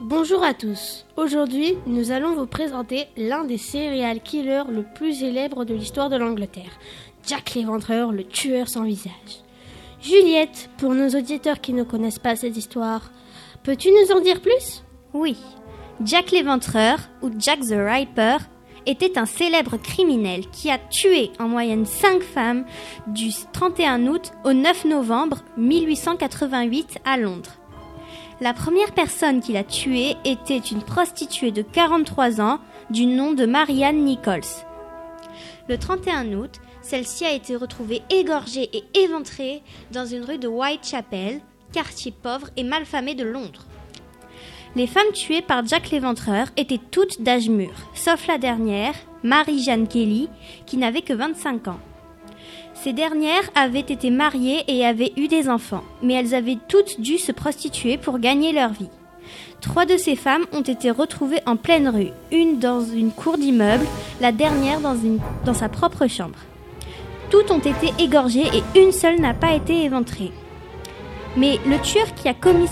Bonjour à tous. Aujourd'hui, nous allons vous présenter l'un des serial killers le plus célèbre de l'histoire de l'Angleterre, Jack l'Éventreur, le tueur sans visage. Juliette, pour nos auditeurs qui ne connaissent pas cette histoire, peux-tu nous en dire plus? Oui. Jack l'Éventreur, ou Jack the Ripper, était un célèbre criminel qui a tué en moyenne 5 femmes du 31 août au 9 novembre 1888 à Londres. La première personne qu'il a tuée était une prostituée de 43 ans du nom de Marianne Nichols. Le 31 août, celle-ci a été retrouvée égorgée et éventrée dans une rue de Whitechapel, quartier pauvre et malfamé de Londres. Les femmes tuées par Jack l'Éventreur étaient toutes d'âge mûr, sauf la dernière, Marie-Jeanne Kelly, qui n'avait que 25 ans. Ces dernières avaient été mariées et avaient eu des enfants, mais elles avaient toutes dû se prostituer pour gagner leur vie. Trois de ces femmes ont été retrouvées en pleine rue, une dans une cour d'immeuble, la dernière dans, sa propre chambre. Toutes ont été égorgées et une seule n'a pas été éventrée. Mais le tueur qui a commis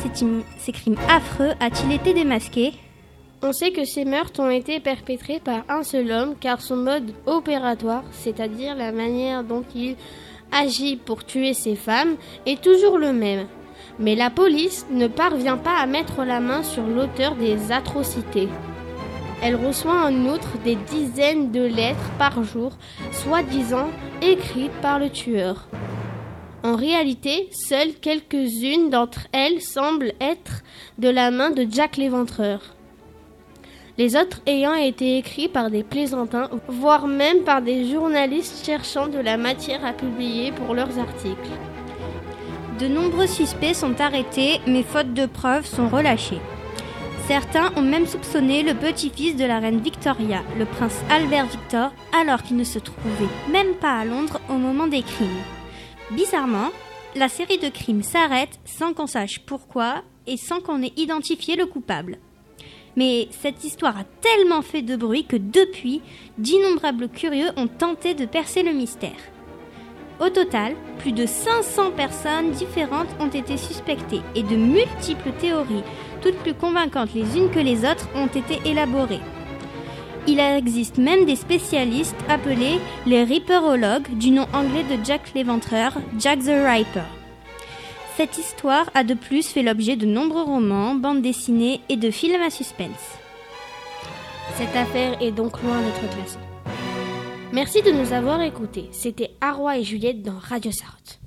ces crimes affreux a-t-il été démasqué? On sait que ces meurtres ont été perpétrés par un seul homme car son mode opératoire, c'est-à-dire la manière dont il agit pour tuer ses femmes, est toujours le même. Mais la police ne parvient pas à mettre la main sur l'auteur des atrocités. Elle reçoit en outre des dizaines de lettres par jour, soi-disant écrites par le tueur. En réalité, seules quelques-unes d'entre elles semblent être de la main de Jack l'Éventreur. Les autres ayant été écrits par des plaisantins, voire même par des journalistes cherchant de la matière à publier pour leurs articles. De nombreux suspects sont arrêtés, mais faute de preuves sont relâchés. Certains ont même soupçonné le petit-fils de la reine Victoria, le prince Albert Victor, alors qu'il ne se trouvait même pas à Londres au moment des crimes. Bizarrement, la série de crimes s'arrête sans qu'on sache pourquoi et sans qu'on ait identifié le coupable. Mais cette histoire a tellement fait de bruit que depuis, d'innombrables curieux ont tenté de percer le mystère. Au total, plus de 500 personnes différentes ont été suspectées et de multiples théories, toutes plus convaincantes les unes que les autres, ont été élaborées. Il existe même des spécialistes appelés les ripperologues du nom anglais de Jack l'Éventreur, Jack the Ripper. Cette histoire a de plus fait l'objet de nombreux romans, bandes dessinées et de films à suspense. Cette affaire est donc loin d'être classée. Merci de nous avoir écoutés. C'était Arroy et Juliette dans Radio Sartre.